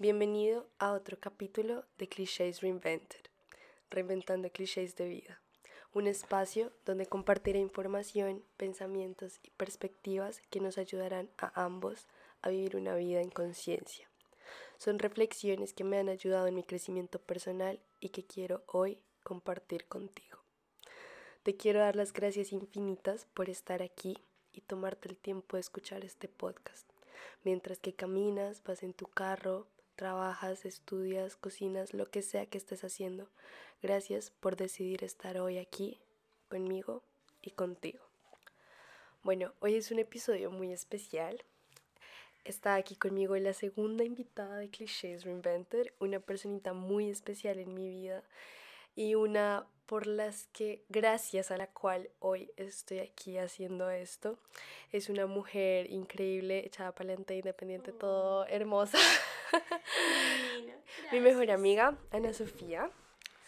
Bienvenido a otro capítulo de Clichés Reinvented, reinventando clichés de vida, un espacio donde compartiré información, pensamientos y perspectivas que nos ayudarán a ambos a vivir una vida en conciencia. Son reflexiones que me han ayudado en mi crecimiento personal y que quiero hoy compartir contigo. Te quiero dar las gracias infinitas por estar aquí y tomarte el tiempo de escuchar este podcast. Mientras que caminas, vas en tu carro, trabajas, estudias, cocinas, lo que sea que estés haciendo. Gracias por decidir estar hoy aquí conmigo y contigo. Bueno, hoy es un episodio muy especial. Está aquí conmigo la segunda invitada de Clichés Reinvented, una personita muy especial en mi vida y una por las que, gracias a la cual hoy estoy aquí haciendo esto. Es una mujer increíble, echada para adelante, independiente, todo hermosa. Mi mejor amiga, Ana Sofía.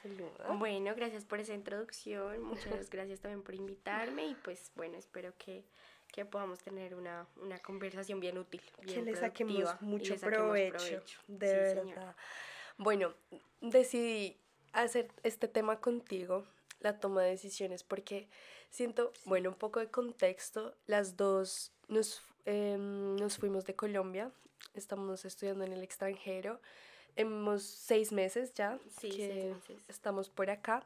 Saluda. Bueno, gracias por esa introducción. Muchas gracias también por invitarme. Y pues bueno, espero que, que podamos tener una, una, conversación bien útil. Bien que le saquemos mucho provecho, De verdad. Bueno, decidí hacer este tema contigo, la toma de decisiones, porque siento, bueno, un poco de contexto. Las dos nos, em, nos fuimos de Colombia, estamos estudiando en el extranjero hemos seis meses ya que estamos por acá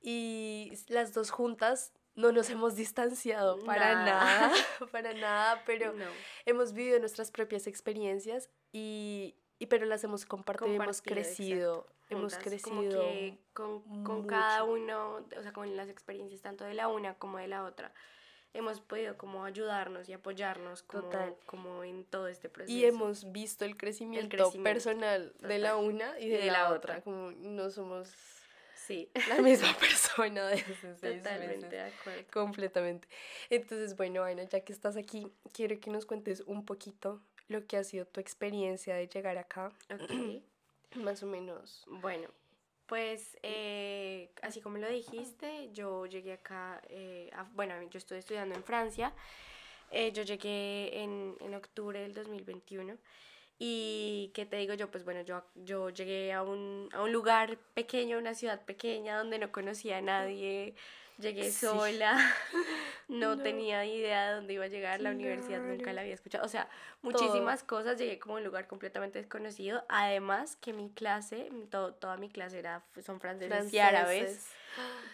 y las dos juntas no nos hemos distanciado para nada, para nada, pero hemos vivido nuestras propias experiencias y, y pero las hemos compartido, hemos crecido, hemos crecido con, con cada uno, o sea, con las experiencias tanto de la una como de la otra hemos podido como ayudarnos y apoyarnos como, como en todo este proceso. Y hemos visto el crecimiento, personal de la una y de, la, otra. como no somos sí. la misma persona desde seis Totalmente de acuerdo. Completamente. Entonces, bueno, Ana, ya que estás aquí, quiero que nos cuentes un poquito lo que ha sido tu experiencia de llegar acá. Ok. Más o menos. Bueno, pues eh, así como lo dijiste, yo llegué acá, eh, bueno, yo estoy estudiando en Francia, eh, yo llegué en, en, octubre del 2021 y qué te digo yo, pues bueno, yo, yo llegué a un, a un lugar pequeño, una ciudad pequeña donde no conocía a nadie, Llegué sola, no, tenía idea de dónde iba a llegar, la universidad nunca la había escuchado, o sea, muchísimas cosas, llegué como a un lugar completamente desconocido, además que mi clase, toda mi clase era, son franceses, y árabes,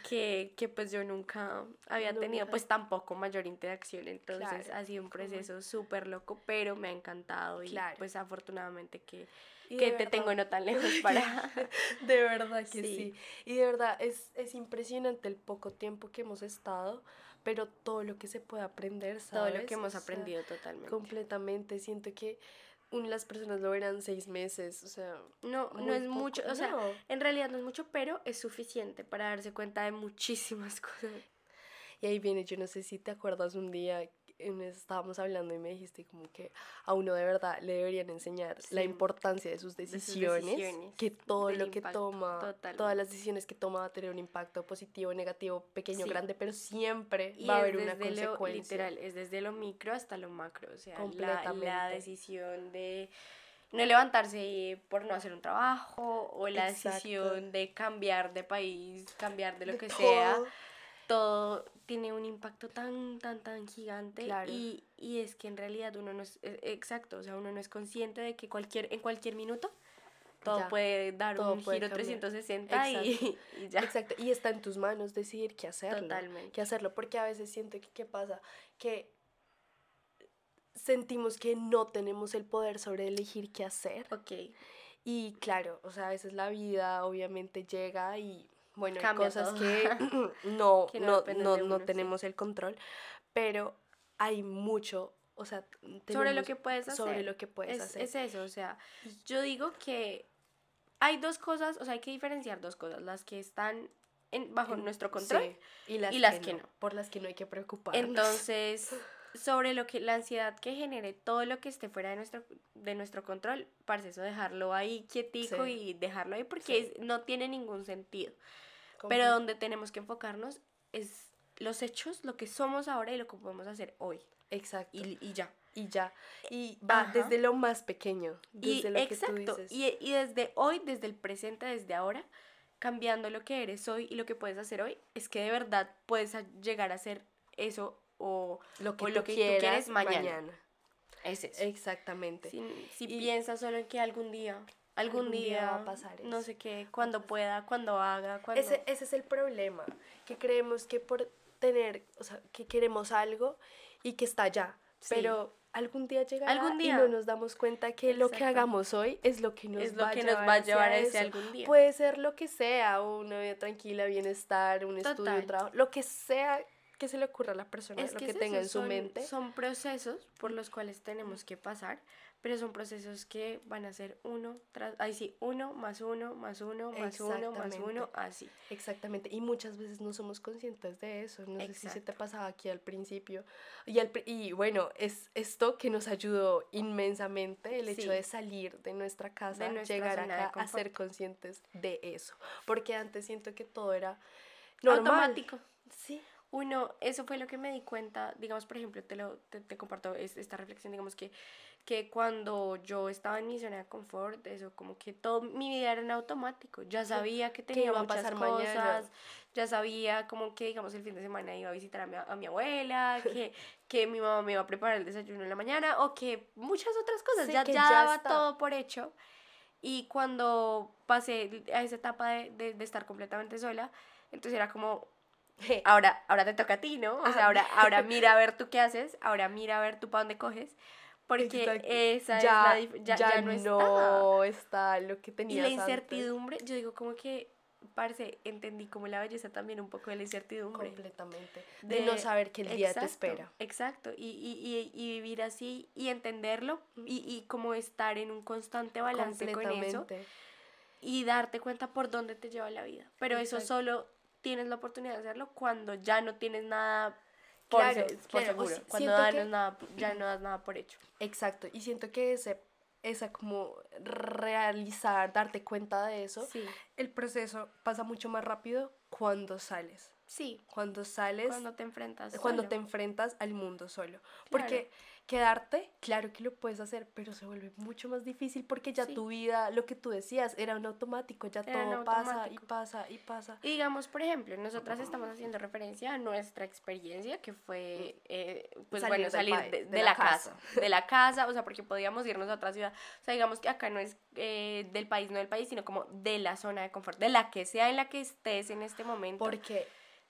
que, que, pues yo nunca había tenido pues tampoco mayor interacción, entonces ha sido un proceso súper loco, pero me ha encantado y pues afortunadamente que que te tengo no tan lejos para... de verdad que sí. Y de verdad es, es impresionante el poco tiempo que hemos estado, pero todo lo que se puede aprender, ¿sabes? Todo lo que hemos aprendido totalmente. Completamente. Siento que las personas lo verán seis meses, o sea... No, no es mucho, o sea, en realidad no es mucho, pero es suficiente para darse cuenta de muchísimas cosas. Y ahí viene, yo no sé si te acuerdas un día estábamos hablando y me dijiste como que a uno de verdad le deberían enseñar la importancia de sus decisiones, que todo lo que toma, todas las decisiones que toma va a tener un impacto positivo, negativo, pequeño, grande, pero siempre va a haber una consecuencia. literal, es desde lo micro hasta lo macro, o sea, la, la decisión de no levantarse por no hacer un trabajo o la decisión de cambiar de país, cambiar de lo que sea todo tiene un impacto tan, tan, tan gigante y, y, es que en realidad uno no es, e, exacto, o sea, uno no es consciente de que cualquier, en cualquier minuto todo puede dar un giro 360 y, y, ya. Exacto, y está en tus manos decidir qué hacerlo. Totalmente. Qué hacerlo, porque a veces siento que, ¿qué pasa? Que sentimos que no tenemos el poder sobre elegir qué hacer. Ok. Y claro, o sea, a veces la vida obviamente llega y bueno, hay cosas que no, no, no, no, tenemos el control, pero hay mucho, o sea, sobre lo que puedes hacer. Sobre lo que puedes es, hacer. Es eso, o sea, yo digo que hay dos cosas, o sea, hay que diferenciar dos cosas, las que están en, bajo nuestro control y las, que, no, Por las que no hay que preocuparnos. Entonces, sobre lo que la ansiedad que genere todo lo que esté fuera de nuestro de nuestro control, para eso dejarlo ahí quietico y dejarlo ahí porque no tiene ningún sentido. Pero donde tenemos que enfocarnos es los hechos, lo que somos ahora y lo que podemos hacer hoy. Exacto. Y, y ya. Y ya. Y va Ajá. desde lo más pequeño. Y Desde lo que tú exacto. dices. Y, y desde hoy, desde el presente, desde ahora, cambiando lo que eres hoy y lo que puedes hacer hoy, es que de verdad puedes llegar a hacer eso o lo que, o tú, lo que tú quieras quieres mañana. mañana. es eso. Exactamente. Si, si Y- piensas solo en que algún día, algún, Algún día día, va a pasar no eso. sé qué, cuando pueda, cuando haga, cuando... Ese, ese es el problema, que creemos que por tener, o sea, que queremos algo y que está allá, Sí. pero algún día llegará Algún y día. no nos damos cuenta que lo que Exacto. hagamos hoy es lo que nos, Es lo va, que a nos llevar va a llevar a ese algún día. Puede ser lo que sea, una vida tranquila, bienestar, un estudio, Total. un trabajo, lo que sea que se le ocurra a la persona, es lo que que, tenga en su son- mente. Son procesos por los cuales tenemos que pasar, pero son procesos que van a ser uno tras, ahí sí, uno más uno más uno más uno más uno, así. Exactamente, y muchas veces no somos conscientes de eso, no sé si se te Exacto. pasaba aquí al principio. Y, al y bueno, es esto que nos ayudó inmensamente, el hecho Sí. de salir de nuestra casa, nuestra llegar de acá a ser conscientes de eso, porque antes siento que todo era normal. Automático. Sí, Uno, eso fue lo que me di cuenta, digamos, por ejemplo, te, lo, te, te comparto es- esta reflexión, digamos que, que cuando yo estaba en mi zona de confort, eso como que todo mi vida era en automático, ya sabía que tenía iba a pasar cosas, mañana. ya sabía como que, digamos, el fin de semana iba a visitar a mi, a mi abuela, que, que mi mamá me iba a preparar el desayuno en la mañana, o que muchas otras cosas, Sí, ya, que ya ya daba está. todo por hecho. Y cuando pasé a esa etapa de, de, de estar completamente sola, entonces era como, ahora, ahora te toca a ti, ¿no? O sea, ahora, ahora mira a ver tú qué haces, ahora mira a ver tú para dónde coges, porque Exacto. esa ya, es la ya, ya ya no, está. no está lo que Y tenías la antes. incertidumbre, yo digo como que, parce, entendí como la belleza también un poco de la incertidumbre. completamente, de, no de- saber que el día te Exacto, espera. Exacto, y, y, y, y vivir así y entenderlo y, y como estar en un constante balance con eso y darte cuenta por dónde te lleva la vida. Pero eso Exacto. solo tienes la oportunidad de hacerlo cuando ya no tienes nada por, Claro, se- por claro, o cuando que- nada, ya no das nada por hecho. Exacto, y siento que ese, esa como realizar, darte cuenta de eso, Sí, el proceso pasa mucho más rápido cuando sales, sí, cuando sales, cuando te enfrentas. cuando solo. te enfrentas al mundo solo. Porque quedarte, claro que lo puedes hacer, pero se vuelve mucho más difícil porque ya Sí. tu vida, lo que tú decías, era un automático, ya Era todo pasa y pasa y pasa. Y digamos, por ejemplo, nosotras estamos haciendo referencia a nuestra experiencia, que fue, eh, pues Salir bueno, salir de, de de la la casa. de la casa, o sea, porque podíamos irnos a otra ciudad. O sea, digamos que acá no es eh, del país, no del país, sino como de la zona de confort, de la que sea en la que estés en este momento. Porque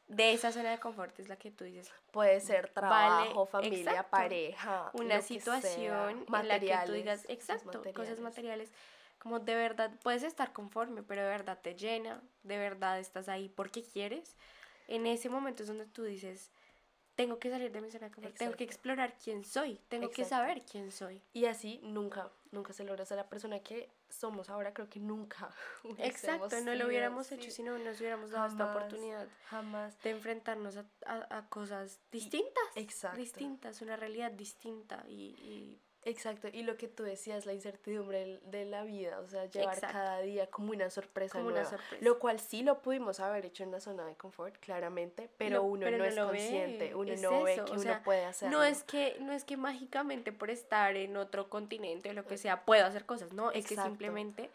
de esa zona de confort es la que tú dices. puede ser trabajo, familia, exacto. pareja, Una situación sea, en la que tú digas, cosas exacto, cosas materiales. materiales. Como de verdad, puedes estar conforme, pero de verdad te llena, de verdad estás ahí porque quieres. En ese momento es donde tú dices, tengo que salir de mi zona de confort, tengo que Exacto. explorar quién soy, tengo que Exacto. saber quién soy. Y así nunca, nunca se logra ser la persona que somos ahora, creo que nunca. Exacto, no lo hubiéramos hecho si no nos hubiéramos dado esta oportunidad Jamás. de enfrentarnos a, a- a cosas distintas. exacto. Distintas, una realidad distinta y, y Exacto, y lo que tú decías, la incertidumbre de la vida, o sea, llevar Exacto. cada día como una sorpresa Como una sorpresa. lo cual sí lo pudimos haber hecho en la zona de confort, claramente, pero No, uno pero no, no es ve, consciente, uno es no ve que o uno puede hacerlo. No es que no es que mágicamente por estar en otro continente o lo que sea puedo hacer cosas, no, es que simplemente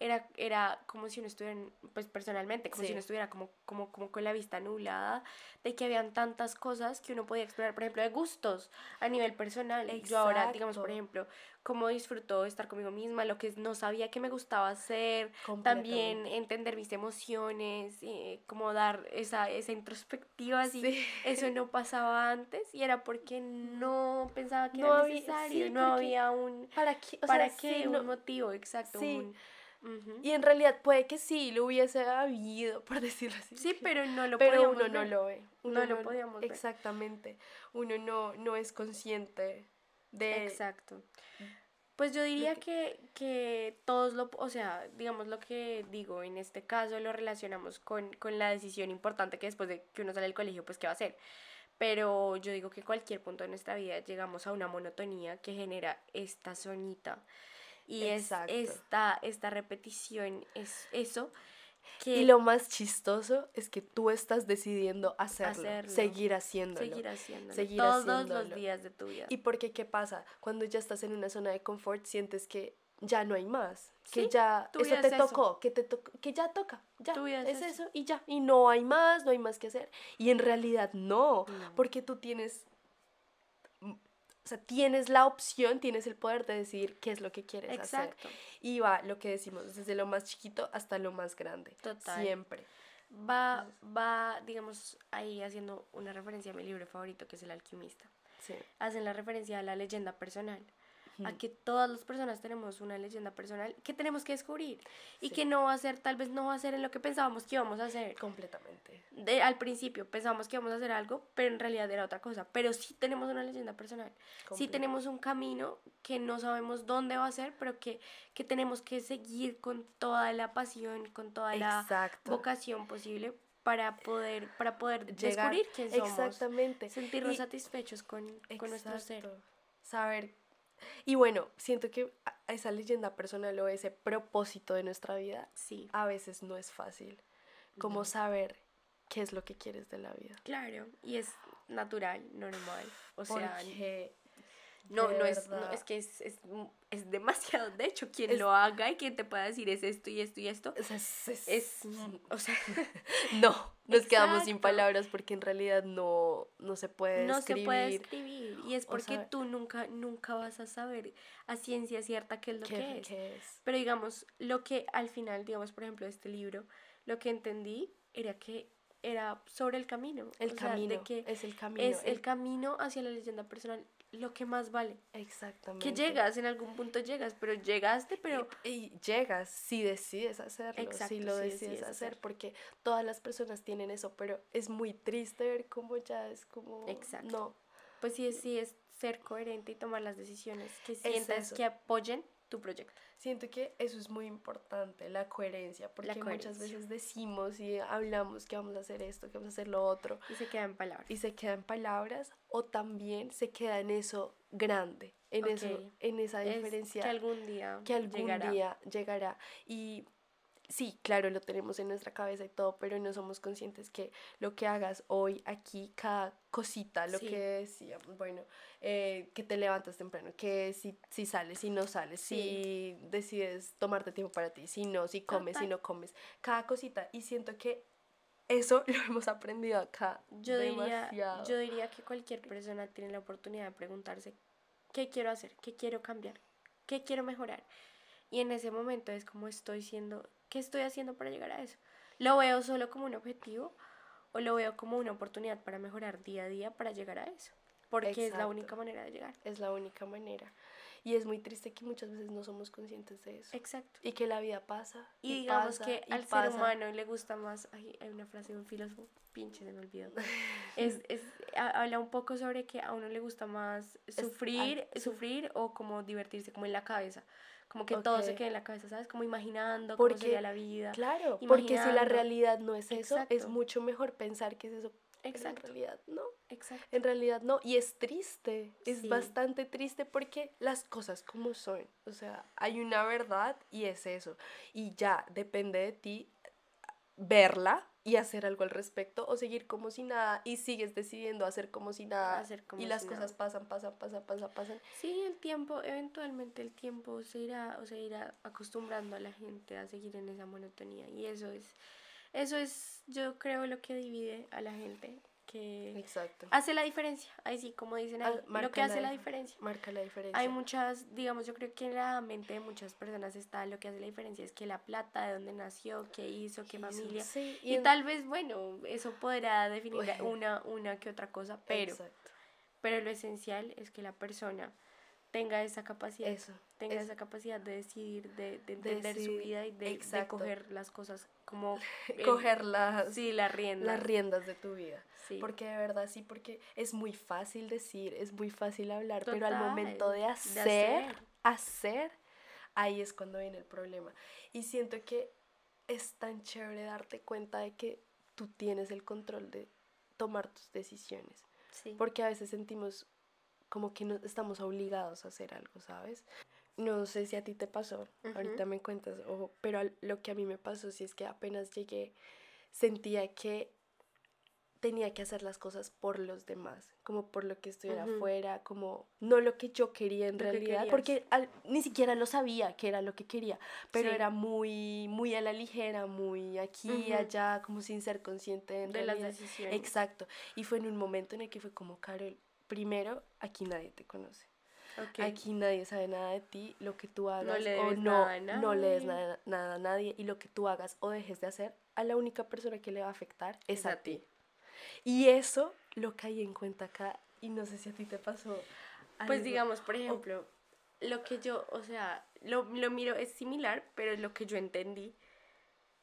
era, era como si uno estuviera, pues personalmente, como Sí. si uno estuviera como, como, como con la vista nublada, de que habían tantas cosas que uno podía explorar, por ejemplo, de gustos a nivel personal. Yo ahora, digamos, por Exacto. ejemplo, cómo disfruto estar conmigo misma, lo que no sabía que me gustaba hacer, también entender mis emociones, eh, como dar esa, esa introspectiva, así, Sí. eso no pasaba antes y era porque no pensaba que No era había- necesario, sí, no había un... ¿Para qué? O ¿Para sea, qué? sí, un no- motivo, exacto. Sí. Y en realidad puede que sí lo hubiese habido, por decirlo así. Sí, pero no lo pero uno no lo ve. Uno No lo podíamos ver. Exactamente. Uno no, no es consciente de... Exacto. Pues yo diría que, que todos lo, o sea, digamos lo que digo, en este caso lo relacionamos con, con la decisión importante que después de que uno sale del colegio, pues qué va a hacer. Pero yo digo que cualquier punto de nuestra vida llegamos a una monotonía que genera esta zonita. Y es esta, esta repetición, es eso Y lo más chistoso es que tú estás decidiendo hacerlo, seguir haciéndolo. Seguir haciéndolo. Seguir Todos los días de tu vida. ¿Y porque qué pasa? Cuando ya estás en una zona de confort, sientes que ya no hay más. Que ya eso te tocó, que te que ya toca, ya es, eso. y ya. Y no hay más, no hay más que hacer. Y en realidad no. porque tú tienes o sea, tienes la opción, tienes el poder de decir qué es lo que quieres Exacto. hacer. Y va lo que decimos, desde lo más chiquito hasta lo más grande. Total. Siempre. Va, va, digamos, ahí haciendo una referencia a mi libro favorito, que es El alquimista. Sí. Hacen la referencia a la leyenda personal a que todas las personas tenemos una leyenda personal que tenemos que descubrir y que no va a ser, tal vez no va a ser en lo que pensábamos que íbamos a hacer. Completamente. De, al principio pensábamos que íbamos a hacer algo, pero en realidad era otra cosa. Pero sí tenemos una leyenda personal. Sí tenemos un camino que no sabemos dónde va a ser, pero que, que tenemos que seguir con toda la pasión, con toda la vocación posible para poder, para poder descubrir quién somos. Exactamente. Sentirnos satisfechos con, con nuestro ser. Saber y bueno, siento que esa leyenda personal o ese propósito de nuestra vida sí. a veces no es fácil. Como saber qué es lo que quieres de la vida. Claro, y es natural, normal. O sea, no, no es, no es que es, es, es, demasiado. De hecho, quien lo haga y quien te pueda decir es esto y esto y esto, es, es, o sea, no, nos quedamos sin palabras porque en realidad no, no se puede no se puede escribir y es porque tú nunca, nunca vas a saber a ciencia cierta qué es lo que es. es. Pero digamos, lo que al final, digamos, por ejemplo, este libro, lo que entendí era que era sobre el camino. El camino. que es el camino. Es el camino hacia la leyenda personal lo que más vale. Exactamente. Que llegas, en algún punto llegas, pero llegaste, pero... Y, llegas si decides hacerlo, si lo decides, hacer, porque todas las personas tienen eso, pero es muy triste ver cómo ya es como... Exacto. No. Pues sí, sí es ser coherente y tomar las decisiones que sientas que apoyen tu proyecto. Siento que eso es muy importante, la coherencia, porque muchas veces decimos y hablamos que vamos a hacer esto, que vamos a hacer lo otro. Y se queda en palabras. Y se queda en palabras, o también se queda en eso grande, en, eso, en esa diferencia. que algún día Que algún día llegará. Y sí, claro, lo tenemos en nuestra cabeza y todo, pero no somos conscientes que lo que hagas hoy, aquí, cada cosita, lo que decíamos, bueno, eh, que te levantas temprano, que si, si sales, si no sales, si decides tomarte tiempo para ti, si no, si comes, si no comes, cada cosita. Y siento que eso lo hemos aprendido acá. Yo diría, yo diría que cualquier persona tiene la oportunidad de preguntarse, ¿qué quiero hacer? ¿Qué quiero cambiar? ¿Qué quiero mejorar? Y en ese momento es como estoy siendo ¿Qué estoy haciendo para llegar a eso? ¿Lo veo solo como un objetivo o lo veo como una oportunidad para mejorar día a día para llegar a eso? Porque es la única manera de llegar. Es la única manera. Y es muy triste que muchas veces no somos conscientes de eso. Exacto. Y que la vida pasa. Y, digamos que al ser humano le gusta más. hay una frase de un filósofo, pinche, se me olvidó. es, es, habla un poco sobre que a uno le gusta más sufrir, sufrir o como divertirse, como en la cabeza como que todo se quede en la cabeza, ¿sabes? Como imaginando cómo sería la vida. Claro, porque si la realidad no es eso, es mucho mejor pensar que es eso. Exacto. en realidad no. Exacto. En realidad no. Y es triste, es bastante triste porque las cosas como son. O sea, hay una verdad y es eso. Y ya depende de ti verla y hacer algo al respecto o seguir como si nada y sigues decidiendo hacer como si nada hacer como y las cosas pasan, pasan, pasan, pasan, pasan. Sí, el tiempo, eventualmente el tiempo se irá, o se irá acostumbrando a la gente a seguir en esa monotonía y eso es, eso es, yo creo, lo que divide a la gente Exacto. hace la diferencia. Ahí sí, como dicen ahí, lo que hace la, diferencia. Marca la diferencia. Hay muchas, digamos, yo creo que en la mente de muchas personas está lo que hace la diferencia es que la plata, de dónde nació, qué hizo, qué familia. y, tal vez, bueno, eso podrá definir una, una que otra cosa, pero, pero lo esencial es que la persona tenga esa capacidad, eso, tenga esa capacidad de decidir, de, de entender su vida y de, de, coger las cosas como... coger las, sí. Las riendas de tu vida. Porque de verdad sí, porque es muy fácil decir, es muy fácil hablar, pero al momento de hacer, hacer, ahí es cuando viene el problema. Y siento que es tan chévere darte cuenta de que tú tienes el control de tomar tus decisiones. Porque a veces sentimos como que no estamos obligados a hacer algo, ¿sabes? No sé si a ti te pasó, ahorita me cuentas, ojo, pero lo que a mí me pasó sí es que apenas llegué sentía que tenía que hacer las cosas por los demás, como por lo que estuviera afuera, como no lo que yo quería en realidad, porque ni siquiera lo sabía que era lo que quería, pero era muy muy a la ligera, muy aquí y allá, como sin ser consciente de las decisiones. Exacto. Y fue en un momento en el que fue como, Carol, primero, aquí nadie te conoce. Aquí nadie sabe nada de ti, lo que tú hagas o no, no le des nada, nada, a nadie y lo que tú hagas o dejes de hacer, a la única persona que le va a afectar es, a, ti. Y eso lo caí en cuenta acá y no sé si a ti te pasó. Pues digamos, por ejemplo, lo que yo, o sea, lo, lo miro es similar, pero lo que yo entendí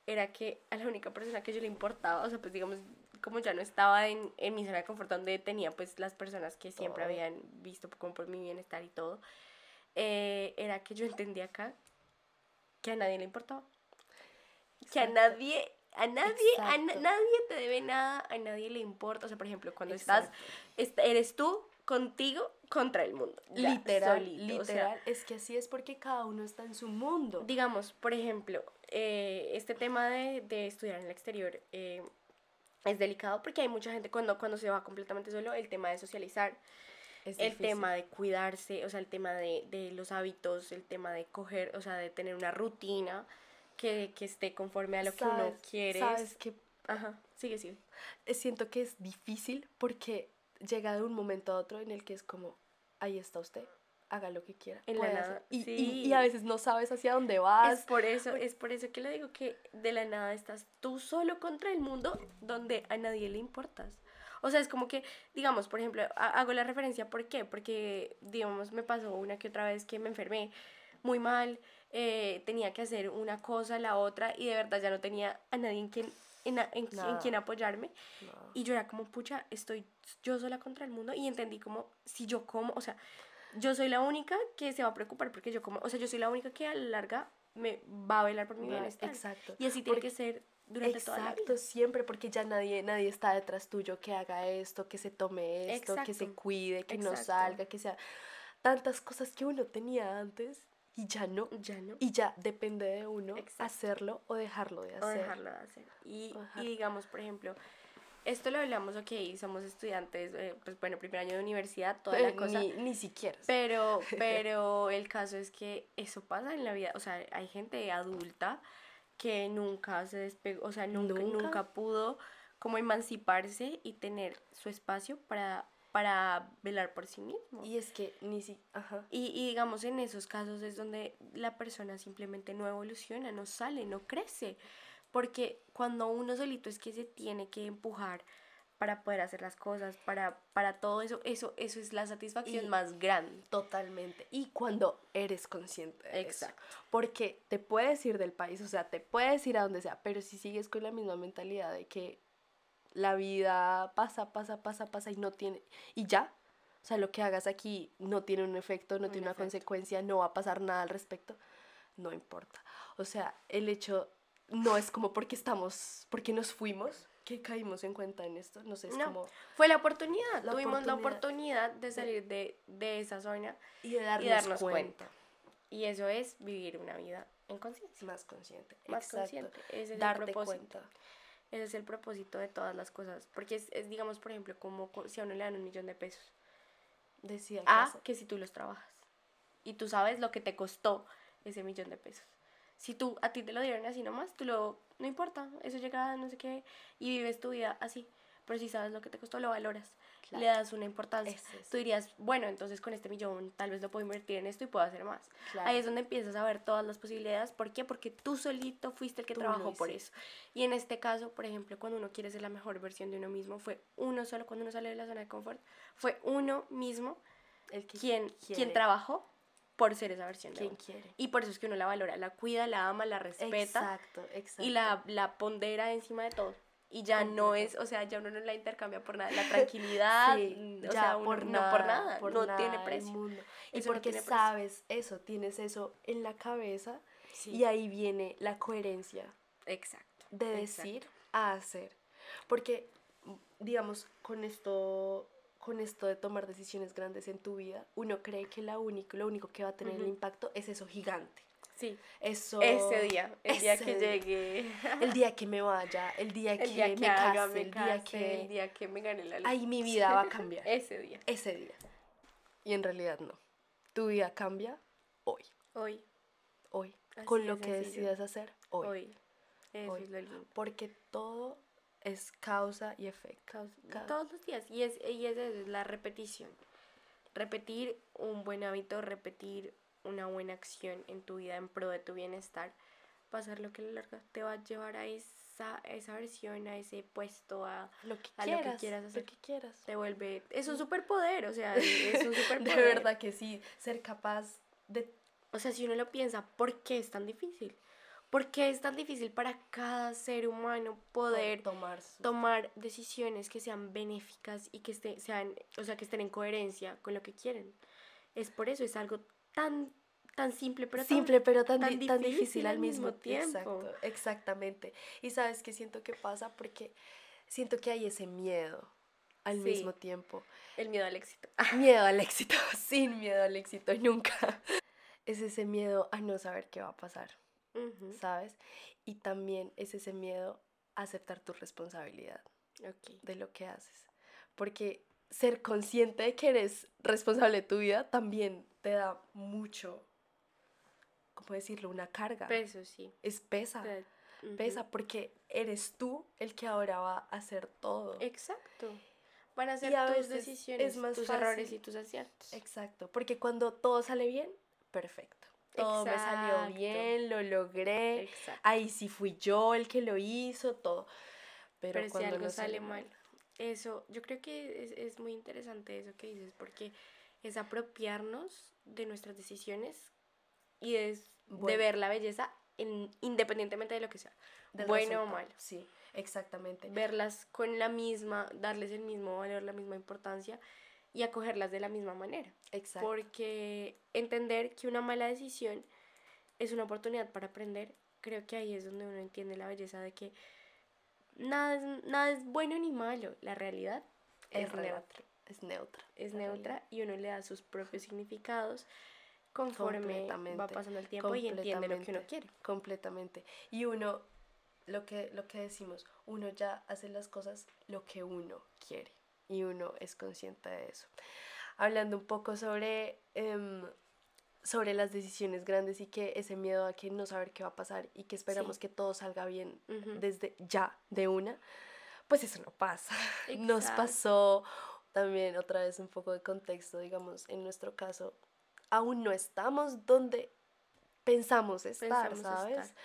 era que a la única persona que yo le importaba, o sea, pues digamos, como ya no estaba en, en mi zona de confort donde tenía pues las personas que siempre habían visto como por mi bienestar y todo, eh, era que yo entendía acá que a nadie le importaba. Que a nadie a nadie, a nadie te debe nada, a nadie le importa. O sea, por ejemplo, cuando estás, eres tú contigo contra el mundo. literal, literal. es que así es porque cada uno está en su mundo. Digamos, por ejemplo, eh, este tema de, de, estudiar en el exterior eh, es delicado porque hay mucha gente cuando, cuando se va completamente solo, el tema de socializar. el tema de cuidarse, o sea, el tema de, de los hábitos, el tema de coger, o sea, de tener una rutina, que, que esté conforme a lo que uno quiere. Sabes que Ajá, sigue, sigue. Eh, siento que es difícil porque llega de un momento a otro en el que es como, ahí está usted, haga lo que quiera. En la nada. Y, y, y, a veces no sabes hacia dónde vas. Es por eso, es por eso que le digo que de la nada estás tú solo contra el mundo donde a nadie le importas. O sea, es como que, digamos, por ejemplo, hago la referencia, ¿por qué? Porque, digamos, me pasó una que otra vez que me enfermé muy mal, eh, tenía que hacer una cosa, la otra, y de verdad ya no tenía a nadie en quien, en, en, quien apoyarme. Y yo era como, pucha, estoy yo sola contra el mundo, y entendí como, si yo como, o sea, yo soy la única que se va a preocupar porque yo como, o sea, yo soy la única que a la larga me va a velar por mi bienestar. Exacto. Y así tiene que ser durante toda la vida. siempre, porque ya nadie, nadie está detrás tuyo que haga esto, que se tome esto, que se cuide, que no salga, que sea tantas cosas que uno tenía antes y ya no. Ya no. Y ya depende de uno hacerlo o dejarlo de hacer. O dejarlo de hacer. Y, y, digamos, por ejemplo, esto lo hablamos, ok, somos estudiantes, eh, pues bueno, primer año de universidad, toda la cosa. Ni, ni siquiera. Pero, pero el caso es que eso pasa en la vida, o sea, hay gente adulta que nunca se despegó, o sea, nunca, nunca, nunca pudo como emanciparse y tener su espacio para para velar por sí mismo. Y es que ni si, ajá. Y, y, digamos en esos casos es donde la persona simplemente no evoluciona, no sale, no crece. Porque cuando uno solito es que se tiene que empujar para poder hacer las cosas, para, para todo eso, eso, eso es la satisfacción más grande. Totalmente. Y cuando eres consciente de Exacto. Porque te puedes ir del país, o sea, te puedes ir a donde sea, pero si sigues con la misma mentalidad de que la vida pasa, pasa, pasa, pasa y no tiene, y ya, o sea, lo que hagas aquí no tiene un efecto, no tiene una consecuencia, no va a pasar nada al respecto, no importa. O sea, el hecho no es como porque estamos, porque nos fuimos, que caímos en cuenta en esto, no sé, es como... Fue la oportunidad, tuvimos la oportunidad de salir de, de esa zona y de darnos, cuenta. Y eso es vivir una vida en conciencia. Más consciente. Más consciente. Ese es Darte el propósito. cuenta. Ese es el propósito de todas las cosas. Porque es, es, digamos, por ejemplo, como si a uno le dan un millón de pesos. Decía a que si tú los trabajas. Y tú sabes lo que te costó ese millón de pesos. Si tú, a ti te lo dieron así nomás, tú lo, no importa, eso llega, no sé qué, y vives tu vida así. Pero si sabes lo que te costó, lo valoras le das una importancia. Tú dirías, bueno, entonces con este millón tal vez lo puedo invertir en esto y puedo hacer más. Ahí es donde empiezas a ver todas las posibilidades. ¿Por qué? Porque tú solito fuiste el que trabajó por eso. Y en este caso, por ejemplo, cuando uno quiere ser la mejor versión de uno mismo, fue uno solo, cuando uno sale de la zona de confort, fue uno mismo el que quien, quien trabajó por ser esa versión de uno. quiere. Y por eso es que uno la valora, la cuida, la ama, la respeta. Exacto, exacto. Y la, la pondera encima de todo y ya no es, o sea, ya uno no la intercambia por nada, la tranquilidad, mm, o sea, por no por nada, no tiene precio. Y porque sabes eso, tienes eso en la cabeza y ahí viene la coherencia. Exacto. De decir a hacer. Porque, digamos, con esto con esto de tomar decisiones grandes en tu vida, uno cree que la único, lo único que va a tener el impacto es eso gigante. Sí. Eso. Ese día, el día que día. llegue. El día que me vaya, el día que, El día que me haga, case, me el día case, que. el día que me gane la Ay, mi vida va a cambiar. Ese día. Ese día. Y en realidad no. Tu vida cambia hoy. Hoy. Hoy. Así con lo que decidas hacer hoy. Hoy. Eso Hoy. es lo. Porque todo es causa y efecto. Todos los días. Y es, y es, eso, es la repetición. Repetir un buen hábito, repetir una buena acción en tu vida en pro de tu bienestar, va a ser lo que a la larga te va a llevar a esa, esa versión, a ese puesto, a Lo que A lo que quieras. hacer. Lo que quieras. te vuelve. Es un superpoder, o sea, es un De superpoder. verdad que sí. Ser capaz de O sea, si uno lo piensa, ¿por qué es tan difícil? ¿Por qué es tan difícil para cada ser humano poder tomar sus- tomar decisiones que sean benéficas y que esté- sean, o sea, que estén en coherencia con lo que quieren? Es por eso, es algo tan, tan simple, pero tan- simple pero tan, tan di- tan difícil al mismo tiempo. Exacto, exactamente. Y sabes que siento que pasa porque siento que hay ese miedo al Sí. mismo tiempo. el miedo al éxito. Miedo al éxito, sin miedo al éxito nunca. Es ese miedo a no saber qué va a pasar, ¿sabes? Y también es ese miedo a aceptar tu responsabilidad de lo que haces. Porque ser consciente de que eres responsable de tu vida también te da mucho, ¿cómo decirlo? Una carga. Peso, sí. es pesa. Pesa porque eres tú el que ahora va a hacer todo. Exacto. Van a a tus decisiones, es más tus errores y tus aciertos. Exacto, porque cuando todo sale bien, perfecto. Todo me salió Exacto. bien, lo logré. Exacto. Ahí sí fui yo el que lo hizo, todo. Pero, Pero, si cuando algo no sale mal, eso, yo creo que es, es muy interesante eso que dices, porque es apropiarnos de nuestras decisiones y de, de Bueno. ver la belleza en, independientemente de lo que sea, del bueno o resultado. malo. Sí, exactamente. Verlas con la misma, darles el mismo valor, la misma importancia y acogerlas de la misma manera. Exacto. Porque entender que una mala decisión es una oportunidad para aprender, creo que ahí es donde uno entiende la belleza de que nada es, nada es bueno ni malo, la realidad es, neutra, Es neutra. es neutra y uno le da sus propios significados conforme va pasando el tiempo y entiende lo que uno quiere. Completamente. Y uno, lo que, lo que decimos, uno ya hace las cosas lo que uno quiere. Y uno es consciente de eso. Hablando un poco sobre, em, sobre las decisiones grandes y que ese miedo a que no saber qué va a pasar y que esperamos Sí. que todo salga bien desde ya, de una, pues eso no pasa. Nos Exacto. pasó también otra vez un poco de contexto, digamos, en nuestro caso, aún no estamos donde pensamos estar, Pensamos ¿sabes? estar.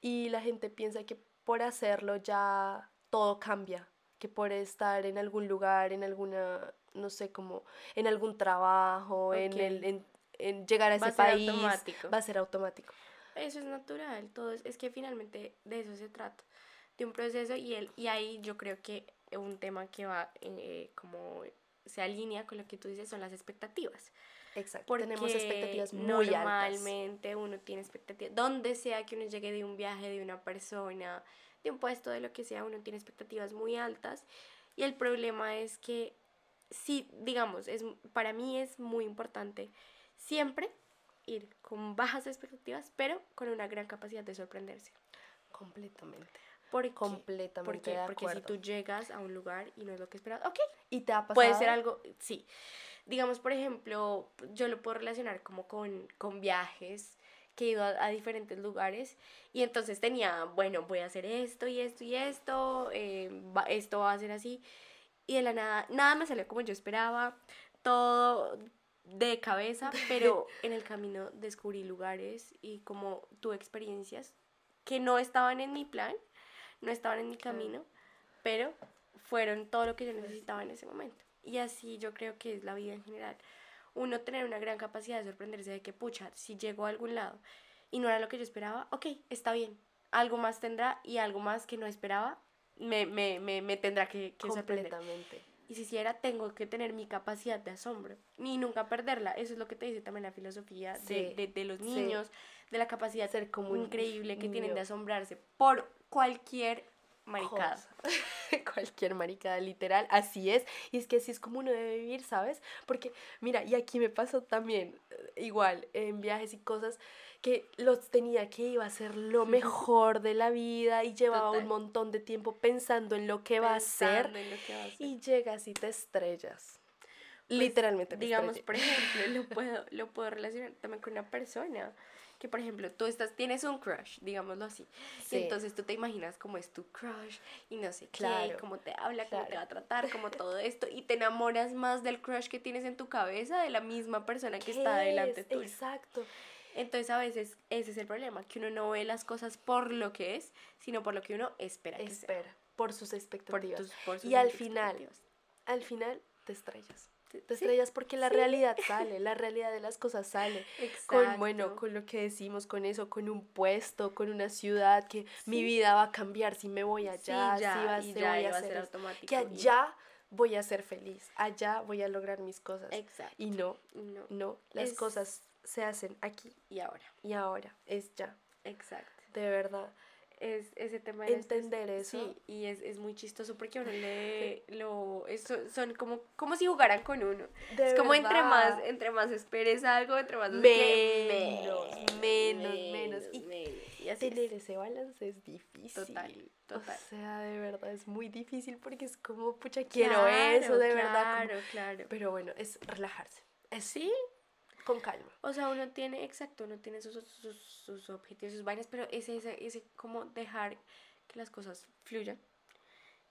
Y la gente piensa que por hacerlo ya todo cambia, que por estar en algún lugar, en alguna, no sé, como en algún trabajo, en, el, en, en llegar a Va a ese ser país, automático. va a ser automático. Eso es natural, todo es, es que finalmente de eso se trata, de un proceso y, el, y ahí yo creo que un tema que va eh, como se alinea con lo que tú dices son las expectativas. Exacto. Porque Tenemos expectativas muy altas. normalmente uno tiene expectativas, donde sea que uno llegue de un viaje, de una persona, de un puesto, de lo que sea, uno tiene expectativas muy altas y el problema es que sí, digamos, es, para mí es muy importante siempre ir con bajas expectativas, pero con una gran capacidad de sorprenderse. Completamente. ¿Por qué? Completamente ¿Por qué? de Porque si tú llegas a un lugar y no es lo que esperabas, ok, ¿Y te ha pasado? puede ser algo, sí. Digamos, por ejemplo, yo lo puedo relacionar como con, con viajes que he ido a, diferentes lugares y entonces tenía, bueno, voy a hacer esto y esto y esto, eh, va- esto va a ser así y de la nada, nada me salió como yo esperaba, todo de cabeza, pero en el camino descubrí lugares y como tuve experiencias que no estaban en mi plan, no estaban en mi camino, pero fueron todo lo que yo necesitaba en ese momento. Y así yo creo que es la vida en general. Uno tener una gran capacidad de sorprenderse de que, pucha, si llego a algún lado y no era lo que yo esperaba, ok, está bien. Algo más tendrá y algo más que no esperaba me, me, me, me tendrá que, que sorprender. Completamente. Y si hiciera, tengo que tener mi capacidad de asombro, ni nunca perderla. Eso es lo que te dice también la filosofía de, Sí, de, de los sí. niños, de la capacidad Ser como increíble que tienen de asombrarse por cualquier maricada. cualquier maricada, literal, así es. Y es que así es como uno debe vivir, ¿sabes? Porque, mira, y aquí me pasó también, eh, igual, en viajes y cosas, que los tenía que iba a ser lo mejor de la vida y llevaba un montón de tiempo pensando en lo que, va a, ser, y llegas y te estrellas. Pues, Literalmente. digamos, por ejemplo, lo puedo, lo puedo relacionar también con una persona que por ejemplo tú estás tienes un crush digámoslo así y entonces tú te imaginas cómo es tu crush y no sé claro, qué cómo te habla cómo te va a tratar como todo esto y te enamoras más del crush que tienes en tu cabeza de la misma persona que está delante tuyo exacto entonces a veces ese es el problema, que uno no ve las cosas por lo que es, sino por lo que uno espera. Espera, por sus expectativas. y al final, al final te estrellas. Te estrellas porque la realidad sale, la realidad de las cosas sale. Con, bueno, con lo que decimos, con eso, con un puesto, con una ciudad, que mi vida va a cambiar si me voy allá, ya, si va, y ya, voy a, ser automático. Que allá voy a ser feliz, allá voy a lograr mis cosas. Exacto. Y no, no, no, las cosas se hacen aquí y ahora. Y ahora, es ya. Exacto. De verdad. Es ese tema de entender eso. Sí, y es, es, muy chistoso porque uno le lo eso son como como si jugaran con uno. es como entre más entre más esperes algo, entre más menos, menos, menos, y, tener ese balance es difícil. Total, total. O sea, de verdad es muy difícil porque es como pucha quiero eso, de verdad. Claro, claro. Pero bueno, es relajarse. Es, sí, con calma. O sea, uno tiene, exacto, uno tiene sus, sus, sus objetivos, sus vainas, pero ese, ese, ese como dejar que las cosas fluyan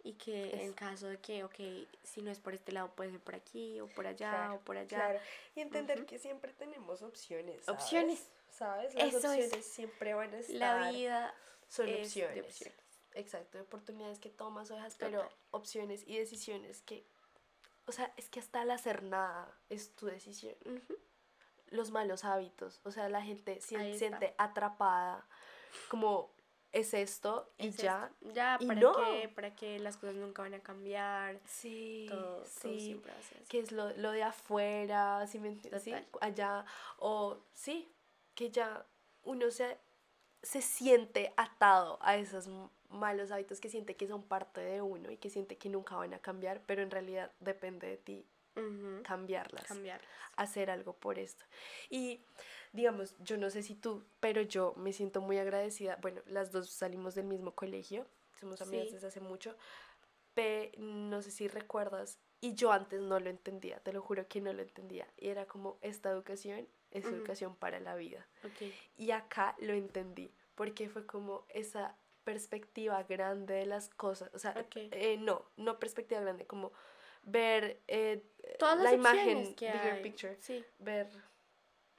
y que en caso de que, ok, si no es por este lado, puede ser por aquí o por allá o por allá. Claro. Y entender que siempre tenemos opciones. Opciones. ¿Sabes? Las Eso opciones siempre van a estar. La vida son opciones. Exacto, oportunidades que tomas o dejas, pero opciones y decisiones que, o sea, es que hasta al hacer nada es tu decisión los malos hábitos. O sea, la gente se siente atrapada, como es esto y ya. Ya, ¿para qué? Para que las cosas nunca van a cambiar. Sí, sí. que es lo, lo, de afuera, si me entiendes? Allá. O sí, que ya uno se, se siente atado a esos malos hábitos que siente que son parte de uno y que siente que nunca van a cambiar, pero en realidad depende de ti cambiarlas, hacer algo por esto. Y digamos, yo no sé si tú, pero yo me siento muy agradecida. Bueno, las dos salimos del mismo colegio, somos amigas desde hace mucho, pero no sé si recuerdas, y yo antes no lo entendía, te lo juro que no lo entendía. Y era como, esta educación es educación para la vida. Y acá lo entendí, porque fue como esa perspectiva grande de las cosas, o sea, eh, no, no perspectiva grande, como ver eh, todas la imagen, que bigger picture, sí. ver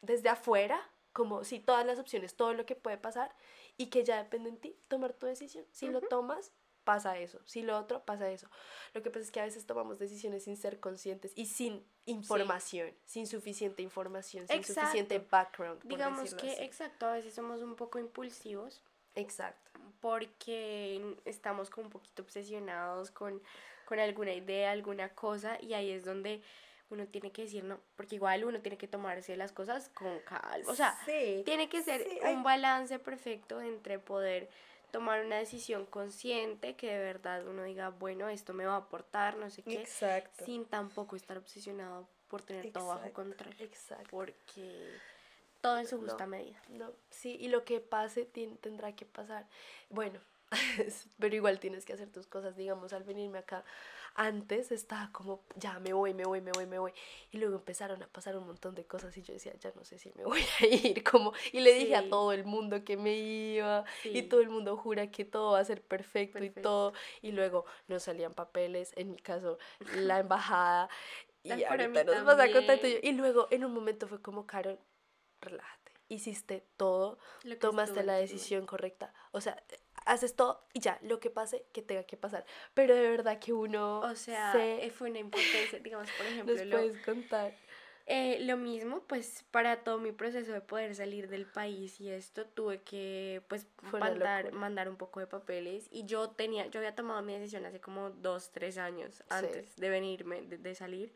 desde afuera, como sí, todas las opciones, todo lo que puede pasar y que ya depende en ti tomar tu decisión. Si lo tomas, pasa eso. Si lo otro, pasa eso. Lo que pasa es que a veces tomamos decisiones sin ser conscientes y sin información, sin suficiente información, sin suficiente background. Digamos que, exacto, a veces somos un poco impulsivos. Exacto. Porque estamos como un poquito obsesionados con con alguna idea, alguna cosa, y ahí es donde uno tiene que decir no, porque igual uno tiene que tomarse las cosas con calma. O sea, tiene que ser un balance perfecto entre poder tomar una decisión consciente que de verdad uno diga, bueno, esto me va a aportar, no sé qué, Exacto. sin tampoco estar obsesionado por tener todo bajo control. Exacto. Porque todo en su justa medida. No, sí, y lo que pase tendrá que pasar. Bueno, pero igual tienes que hacer tus cosas, digamos, al venirme acá. Antes estaba como, ya me voy, me voy, me voy, me voy. Y luego empezaron a pasar un montón de cosas y yo decía, ya no sé si me voy a ir. Como, y le dije a todo el mundo que me iba y todo el mundo jura que todo va a ser perfecto, y todo. Y luego no salían papeles, en mi caso, la embajada. y ahorita nos vas a contar Y luego en un momento fue como, Carol, relájate. Hiciste todo, tomaste la decisión correcta. O sea, haces todo y ya, lo que pase, que tenga que pasar. Pero de verdad que uno... O sea, eh, fue una importancia, digamos, por ejemplo... Nos puedes contar. Eh, lo mismo, pues para todo mi proceso de poder salir del país y esto tuve que pues mandar, mandar un poco de papeles y yo tenía, yo había tomado mi decisión hace como dos, tres años antes de venirme, de, salir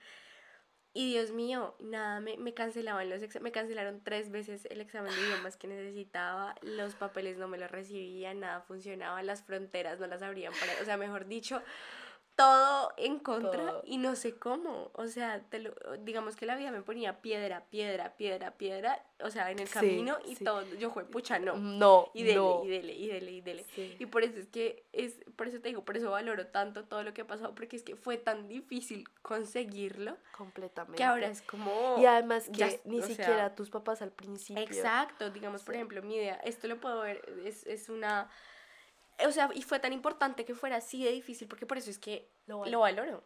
Y Dios mío, nada, me, me cancelaban los me cancelaron tres veces el examen de idiomas que necesitaba, los papeles no me los recibían, nada funcionaba, las fronteras no las abrían para, o sea, mejor dicho, todo en contra y no sé cómo. O sea, te lo, digamos que la vida me ponía piedra, piedra, piedra, piedra, o sea, en el camino y todo. Yo fue, pucha, no. No. Y dele, y dele, y dele, y dele. Y por eso es que, es, por eso te digo, por eso valoro tanto todo lo que ha pasado, porque es que fue tan difícil conseguirlo. Completamente. Que ahora es como... Y además que ni siquiera tus papás al principio. Exacto, digamos, por ejemplo, mi idea, esto lo puedo ver, es, es una o sea, y fue tan importante que fuera así de difícil, porque por eso es que lo, valoro.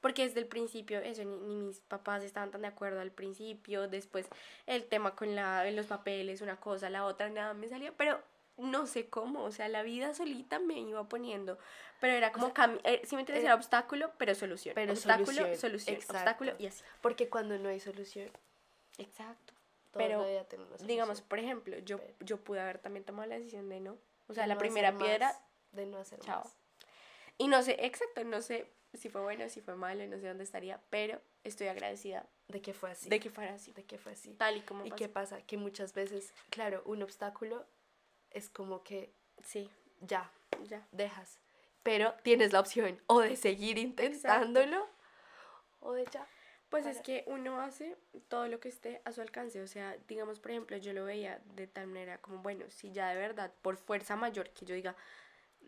Porque desde el principio, eso, ni, mis papás estaban tan de acuerdo al principio, después el tema con la, los papeles, una cosa, la otra, nada me salía, pero no sé cómo, o sea, la vida solita me iba poniendo, pero era como, eh, si me entiendes, era obstáculo, pero solución, pero obstáculo, solución, obstáculo y así. Porque cuando no hay solución. Exacto. Pero, digamos, por ejemplo, yo, yo pude haber también tomado la decisión de no, o sea, la primera piedra. de no hacer chao. Y no sé, exacto, no sé si fue bueno, si fue malo, no sé dónde estaría, pero estoy agradecida. De que fue así. De que fuera así. De que fue así. Tal y como ¿Y qué pasa? Que muchas veces, claro, un obstáculo es como que. Sí. Ya. Ya. Dejas. Pero tienes la opción o de seguir intentándolo o de ya. Pues es que uno hace todo lo que esté a su alcance. O sea, digamos, por ejemplo, yo lo veía de tal manera como, bueno, si ya de verdad, por fuerza mayor, que yo diga,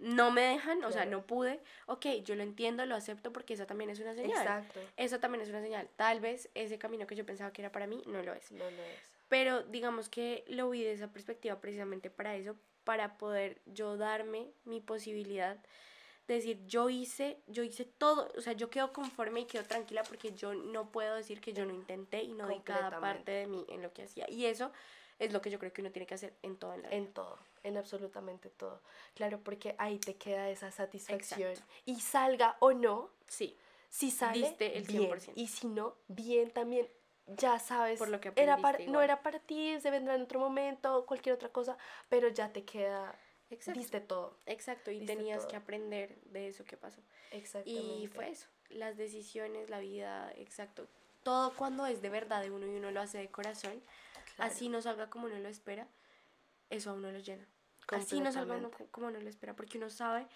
no me dejan, o sea, no pude, ok, yo lo entiendo, lo acepto porque eso también es una señal. Exacto. Eso también es una señal. Tal vez ese camino que yo pensaba que era para mí no lo es. No lo es. Pero digamos que lo vi de esa perspectiva precisamente para eso, para poder yo darme mi posibilidad decir, yo hice, yo hice todo, o sea, yo quedo conforme y quedo tranquila porque yo no puedo decir que yo no intenté y no di cada parte de mí en lo que hacía. Y eso es lo que yo creo que uno tiene que hacer en todo en la En todo, en absolutamente todo. Claro, porque ahí te queda esa satisfacción. Y salga o no, sí. si sale, Diste el 100%. Y si no, bien también. Ya sabes, Por lo que era no era para ti, se vendrá en otro momento, cualquier otra cosa, pero ya te queda Exacto. todo. Exacto, y tenías que aprender de eso que pasó. Y fue eso, las decisiones, la vida, exacto. Todo cuando es de verdad de uno y uno lo hace de corazón, así no salga como uno lo espera, eso a uno lo llena. Así no salga como uno lo espera, porque uno sabe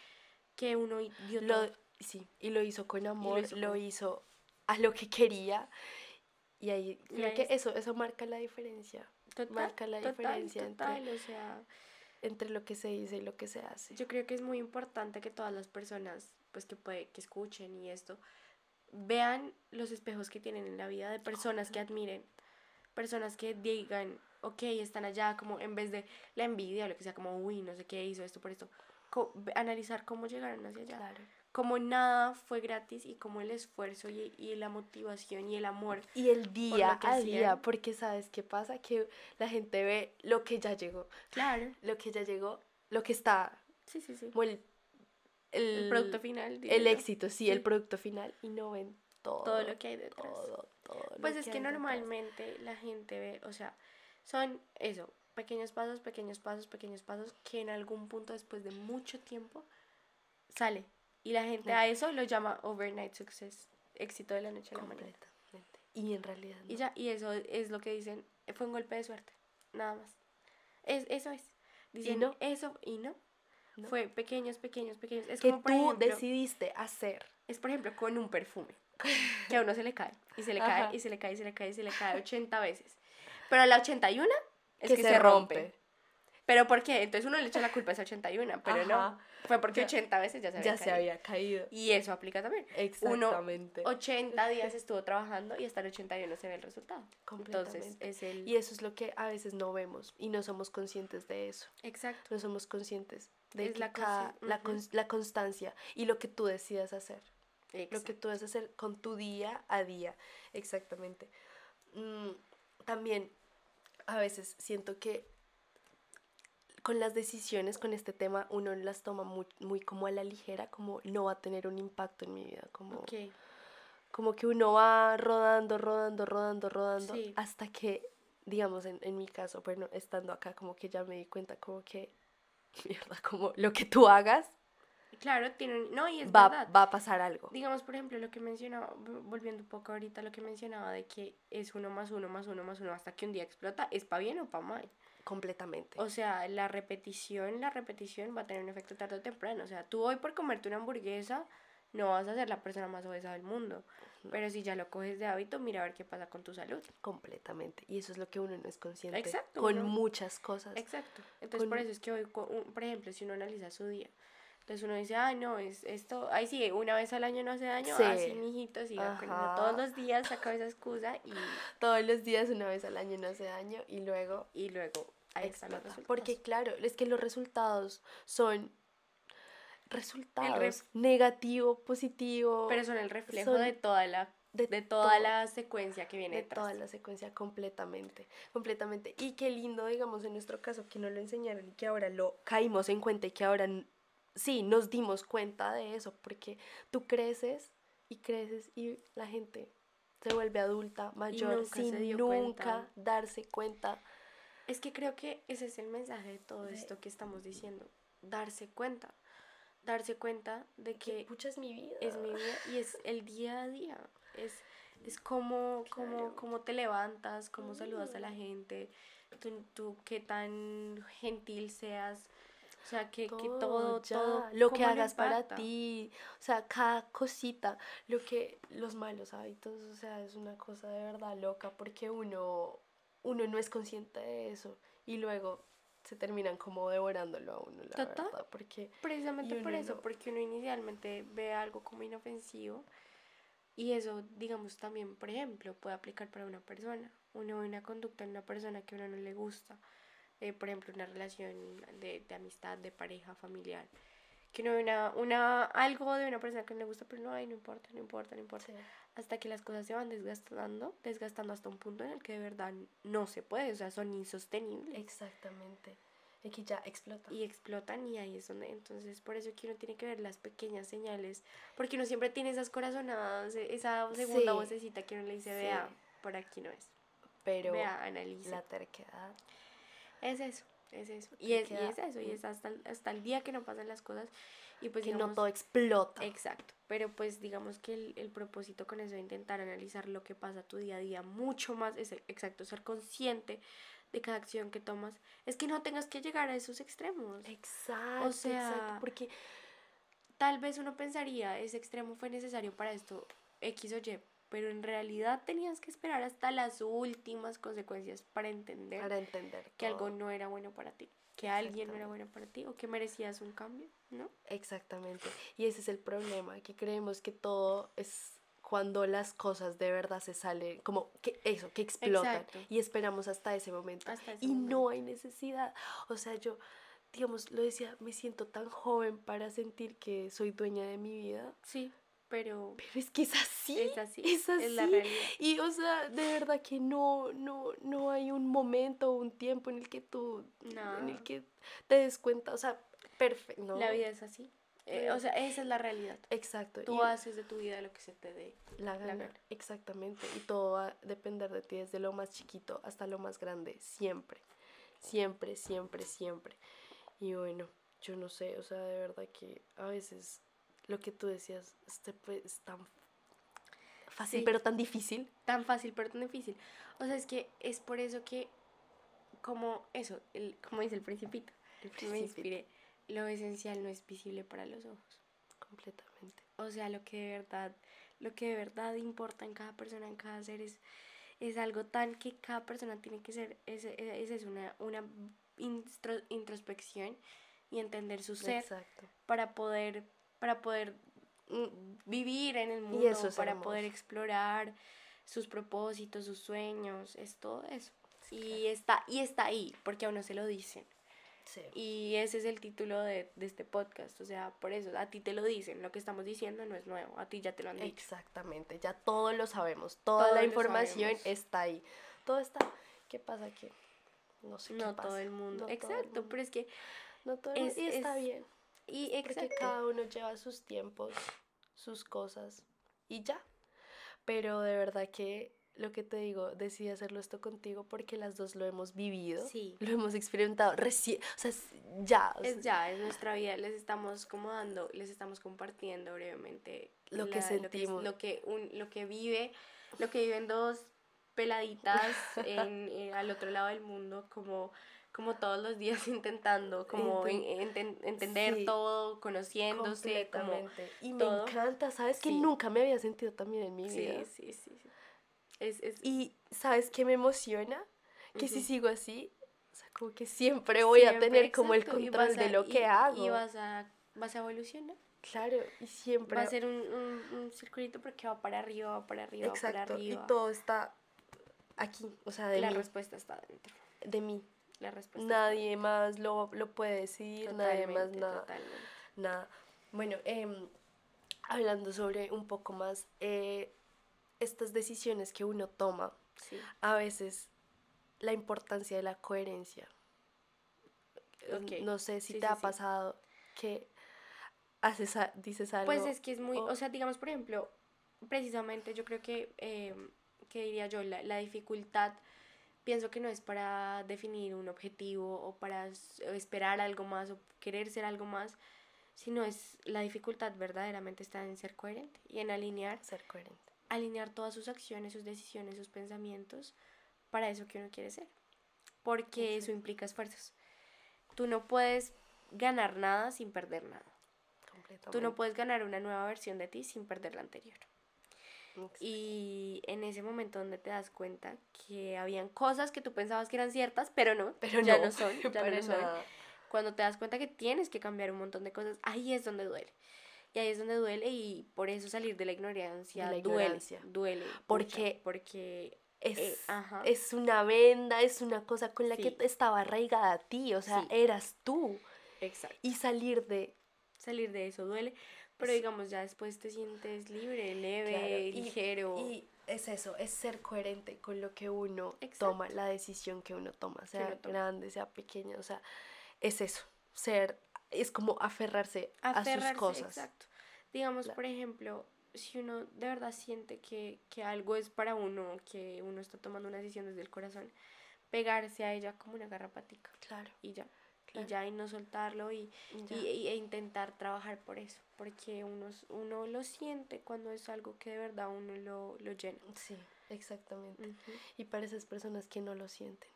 que uno dio lo, Sí, y lo hizo con amor, lo hizo, a lo que quería. Y ahí, creo que eso, eso marca la diferencia. marca la diferencia total, o sea entre lo que se dice y lo que se hace. Yo creo que es muy importante que todas las personas, pues que puede, que escuchen y esto, vean los espejos que tienen en la vida de personas que admiren, personas que digan, ok, están allá, como en vez de la envidia o lo que sea, como, uy, no sé qué hizo esto por esto, analizar cómo llegaron hacia allá. Claro como nada fue gratis y como el esfuerzo y, y, la motivación y el amor. Y el día a día, porque sabes qué pasa, que la gente ve lo que ya llegó. Claro. Lo que ya llegó, lo que está. Sí, sí, sí. el, el, producto final. El éxito, sí, el producto final y no ven todo. Todo lo que hay detrás. Todo, todo. Pues es que, normalmente la gente ve, o sea, son eso, pequeños pasos, pequeños pasos, pequeños pasos, que en algún punto después de mucho tiempo sale y la gente a eso lo llama overnight success, éxito de la noche a la mañana. Y en realidad. Y ya, y eso es lo que dicen, fue un golpe de suerte, nada más. Es, eso es. Dicen, no? eso y no. Fue pequeños, pequeños, pequeños. Es que como, tú decidiste hacer. Es por ejemplo con un perfume, que a uno se le cae, y se le cae, y se le cae, y se le cae, y se le cae 80 veces. Pero a la 81 es que, se, rompe. ¿Pero por qué? Entonces uno le echa la culpa a esa 81, pero no. Fue porque 80 veces ya se había ya caído. se había caído. Y eso aplica también. Exactamente. Uno 80 días estuvo trabajando y hasta el 81 se ve el resultado. Entonces, es el... Y eso es lo que a veces no vemos y no somos conscientes de eso. Exacto. No somos conscientes de la, la, la, constancia y lo que tú decidas hacer. Lo que tú debes hacer con tu día a día. Exactamente. Mm, también a veces siento que con las decisiones, con este tema, uno las toma muy, muy como a la ligera, como no va a tener un impacto en mi vida, como, como que uno va rodando, rodando, rodando, rodando, hasta que, digamos, en, en mi caso, bueno, estando acá, como que ya me di cuenta, como que, mierda, como lo que tú hagas, Claro, tiene no, y es va, verdad. va a pasar algo. Digamos, por ejemplo, lo que mencionaba, volviendo un poco ahorita lo que mencionaba de que es uno más uno más uno más uno hasta que un día explota, ¿es para bien o para mal? Completamente. O sea, la repetición, la repetición va a tener un efecto tarde o temprano. O sea, tú hoy por comerte una hamburguesa no vas a ser la persona más obesa del mundo. Pero si ya lo coges de hábito, mira a ver qué pasa con tu salud. Completamente. Y eso es lo que uno no es consciente. Exacto, Con uno- muchas cosas. Exacto. Entonces, Con- por eso es que hoy, por ejemplo, si uno analiza su día, entonces uno dice, ay, no, es esto, ay, sí, una vez al año no hace daño, Sí. así, mijito, siga con eso. Todos los días saca esa excusa y, Todos los días, una vez al año, no hace daño. Y luego y luego ahí están los resultados. Porque claro, es que los resultados son resultados ref- negativo, positivo, Pero son el reflejo son de toda la, de de, toda la secuencia que viene de detrás. toda la secuencia completamente, completamente. Y qué lindo, digamos, en nuestro caso, que no lo enseñaron y que ahora lo caímos en cuenta y que ahora sí nos dimos cuenta de eso, porque tú creces y creces y la gente se vuelve adulta, mayor, nunca sin nunca cuenta. darse cuenta. Es que creo que ese es el mensaje de todo De- esto que estamos diciendo. Darse cuenta. Darse cuenta de que pucha es mi vida. es mi vida y es el día a día. Es, es como, como, te levantas, cómo saludas a la gente, tú, tú qué tan gentil seas. O sea, que que todo, ya, todo, lo que hagas para ti, o sea, cada cosita, lo que los malos hábitos, o sea, es una cosa de verdad loca porque uno uno no es consciente de eso y luego se terminan como devorándolo a uno, la Total. verdad, porque Precisamente por eso, no. porque uno inicialmente ve algo como inofensivo y eso, digamos, también, por ejemplo, puede aplicar para una persona. Uno ve una conducta en una persona que a uno no le gusta, eh, por ejemplo, una relación de, de amistad, de pareja, familiar, que uno ve una, una, algo de una persona que no le gusta, pero no, ay, no importa, no importa, no importa, sí, hasta que las cosas se van desgastando, desgastando hasta un punto en el que de verdad no se puede, o sea, son insostenibles exactamente. Y que ya explota. y explotan y ahí es donde entonces por eso que uno tiene que ver las pequeñas señales porque uno siempre tiene esas corazonadas e- esa segunda Sí. vocecita que uno le dice Sí. vea por aquí no es Pero vea analice la terquedad, es eso es eso. Y es, y es eso y es hasta, el- hasta el día que no pasan las cosas y pues que no todo explota. exacto pero pues digamos que el, el propósito con eso de intentar analizar lo que pasa tu día a día mucho más es exacto ser consciente de cada acción que tomas es que no tengas que llegar a esos extremos. Exacto, sea, exacto, porque tal vez uno pensaría, ese extremo fue necesario para esto X o Y, pero en realidad tenías que esperar hasta las últimas consecuencias para entender para entender que algo no era bueno para ti, que alguien no era bueno para ti o que merecías un cambio, ¿no? Exactamente. Y ese es el problema, que creemos que todo es cuando las cosas de verdad se salen, como que eso, que explotan. Exacto. Y esperamos hasta ese momento. Hasta ese y no hay necesidad. O sea, yo, digamos, lo decía, me siento tan joven para sentir que soy dueña de mi vida. Sí, pero Pero es que es así. es así, Es así. es la realidad. Y, o sea, de verdad que no, no, no hay un momento o un tiempo en el que tú, en el que te des cuenta, o sea, perfecto. No. La vida es así. Eh, o sea, esa es la realidad. Exacto. Tú y haces de tu vida lo que se te dé. la gana. gana. Exactamente. Y todo va a depender de ti, desde lo más chiquito hasta lo más grande. Siempre. Siempre, siempre, siempre. Y bueno, yo no sé, o sea, de verdad que a veces lo que tú decías este, pues, es tan fácil, Sí. pero tan difícil. Tan fácil, pero tan difícil. O sea, es que es por eso que, como eso, el, como dice el principito, El me principito. inspiré, lo esencial no es visible para los ojos. Completamente. O sea, lo que de verdad, lo que de verdad importa en cada persona, en cada ser, es, es algo tan que cada persona tiene que ser, esa es, es una, una introspección y entender su ser Exacto. para poder, para poder mm, vivir en el mundo, eso para poder explorar sus propósitos, sus sueños, es todo eso. Y está, y está ahí, porque a uno se lo dicen. Sí. Y ese es el título de, de este podcast. O sea, por eso, a ti te lo dicen. Lo que estamos diciendo no es nuevo. A ti ya te lo han dicho. Exactamente, ya todo lo sabemos, toda Todo la información está ahí. Todo está. ¿Qué pasa que no sé qué No pasa? todo el mundo. No todo el Exacto, mundo. pero es que. No todo el es-. Y está es- bien. Y Porque exacto. cada uno lleva sus tiempos, sus cosas y ya. Pero de verdad que lo que te digo, decidí hacerlo esto contigo porque las dos lo hemos vivido, Sí. lo hemos experimentado recién, o sea, es ya, o Es sea, ya, es nuestra vida, les estamos como dando, les estamos compartiendo brevemente Lo que sentimos. Lo que, un, lo que vive, lo que viven dos peladitas en, eh, al otro lado del mundo, como, como todos los días intentando como en- enten- entender Sí. todo, conociéndose, como... Y me encanta, ¿sabes? Que Sí. nunca me había sentido también en mi Sí, vida. sí, sí. sí. Es, es, Y ¿sabes qué me emociona? Que si sigo así, o sea, como que siempre voy a tener como el exacto, control de lo y- que hago. Y vas a, vas a evolucionar. Claro, y siempre. Va a ser un, un, un circulito porque va para arriba, va para arriba, va para Exacto, y arriba. todo está aquí, o sea, de la mí. respuesta está dentro. De mí. La respuesta Nadie más lo, lo puede decidir, está nadie más totalmente, nada. totalmente. nada. Bueno, em, hablando sobre un poco más eh, estas decisiones que uno toma, Sí. a veces la importancia de la coherencia. Ok, No sé si sí, te sí, ha pasado que haces a- dices algo. Pues es que es muy, o- o sea, digamos, por ejemplo, precisamente yo creo que, eh, que diría yo, la, la dificultad, pienso que no es para definir un objetivo o para esperar algo más o querer ser algo más, sino es la dificultad verdaderamente está en ser coherente y en alinear, ser coherente. alinear todas sus acciones, sus decisiones, sus pensamientos para eso que uno quiere ser, porque eso implica esfuerzos. Tú no puedes ganar nada sin perder nada. Tú no puedes ganar una nueva versión de ti sin perder la anterior. Exacto. Y en ese momento donde te das cuenta que habían cosas que tú pensabas que eran ciertas, pero no, Pero ya no, no, son, ya no lo son. Cuando te das cuenta que tienes que cambiar un montón de cosas, ahí es donde duele. Y ahí es donde duele y por eso salir de la ignorancia, la duele, ignorancia. duele. Porque porque Es, eh, es una venda, es una cosa con la Sí. que estaba arraigada a ti, o sea, Sí. eras tú. exacto. Y salir de... Salir de eso duele, pero digamos ya después te sientes libre, leve, Claro, y- ligero. Y es eso, es ser coherente con lo que uno Exacto. toma, la decisión que uno toma, sea toma. grande, sea pequeña, o sea, es eso, ser, es como aferrarse, a sus cosas. Exacto. Digamos, Claro. por ejemplo, si uno de verdad siente que, que algo es para uno, que uno está tomando una decisión desde el corazón, pegarse a ella como una garrapatica Claro, y ya. Claro. Y ya, y no soltarlo y, y- y- e intentar trabajar por eso, porque uno, uno lo siente cuando es algo que de verdad uno lo, lo llena. Sí, exactamente. Ujú. Y para esas personas que no lo sienten,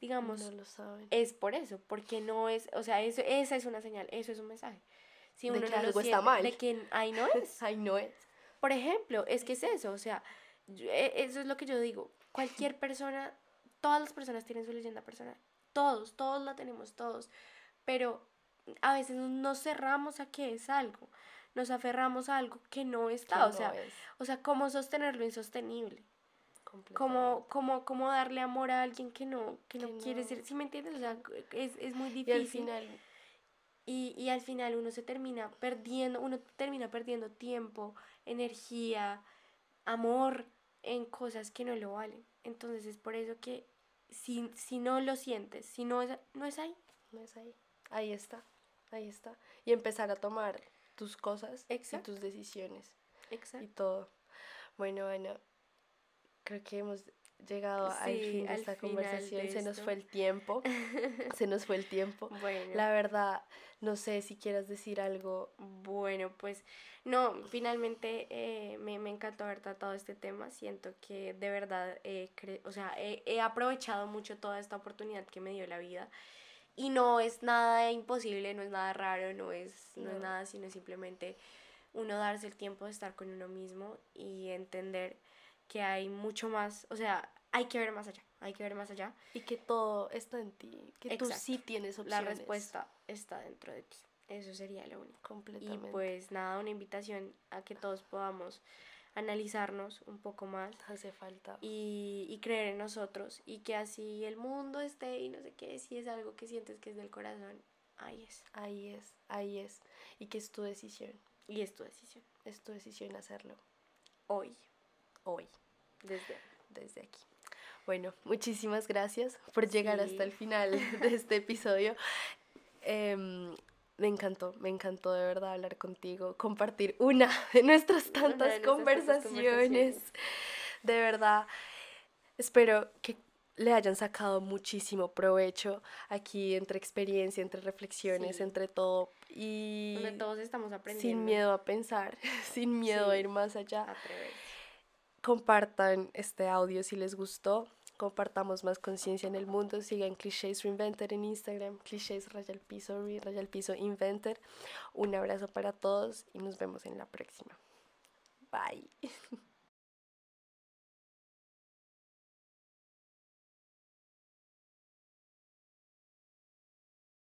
Digamos, no lo saben. es por eso, porque no es, o sea, eso, esa es una señal, eso es un mensaje. Si De uno que no lo algo está siente, mal. de que ahí no es. Ay, no es. Por ejemplo, es que es eso, o sea, yo- e- eso es lo que yo digo. Cualquier persona, todas las personas tienen su leyenda personal. Todos, todos la tenemos, todos. Pero a veces nos cerramos a que es algo. Nos aferramos a algo que no está. que o no sea, es, o sea, ¿cómo sostener lo insostenible? ¿Cómo, cómo, cómo darle amor a alguien que no, que no quiere ser? ¿Sí me entiendes? O sea, es, es muy Y difícil. al final, Y, y al final uno se termina perdiendo, uno termina perdiendo tiempo, energía, amor en cosas que no lo valen. Entonces es por eso que si, si no lo sientes, si no es, no es ahí. no es ahí. Ahí está, ahí está. Y empezar a tomar tus cosas Exacto. y tus decisiones. y todo. Bueno, Ana, creo que hemos llegado al Sí, fin de al esta conversación. de Se nos fue el tiempo. se nos fue el tiempo. Bueno, La verdad, no sé si quieras decir algo. bueno, pues no, finalmente eh, me, me encantó haber tratado este tema. Siento que de verdad, eh, cre- o sea, he, he aprovechado mucho toda esta oportunidad que me dio la vida. Y no es nada imposible, no es nada raro, no es, no es No. nada, sino simplemente uno darse el tiempo de estar con uno mismo y entender que hay mucho más, o sea, hay que ver más allá, hay que ver más allá. Y que todo está en ti. Que tú Exacto. sí tienes La opciones. respuesta está dentro de ti. Eso sería lo único. Y Completamente. pues nada, una invitación a que todos podamos analizarnos un poco más Hace falta. y, y creer en nosotros y que así el mundo esté y no sé qué, si es algo que sientes que es del corazón, ahí es. Ahí es, ahí es. Y que es tu decisión. Y es tu decisión. Es tu decisión hacerlo Hoy, hoy. desde desde aquí. Bueno, muchísimas gracias por llegar Sí. hasta el final de este episodio. Em, me encantó, me encantó de verdad hablar contigo, compartir una de nuestras tantas de nuestras tantas conversaciones. De verdad, espero que le hayan sacado muchísimo provecho aquí entre experiencia, entre reflexiones, entre todo y donde todos estamos aprendiendo. Sin miedo a pensar, sin miedo a ir más allá. Compartan este audio si les gustó. Compartamos más conciencia en el mundo. Sigan Clichés Reinvented en Instagram. Clichés Raya el Piso, Raya el Piso Inventor. Un abrazo para todos y nos vemos en la próxima. Bye.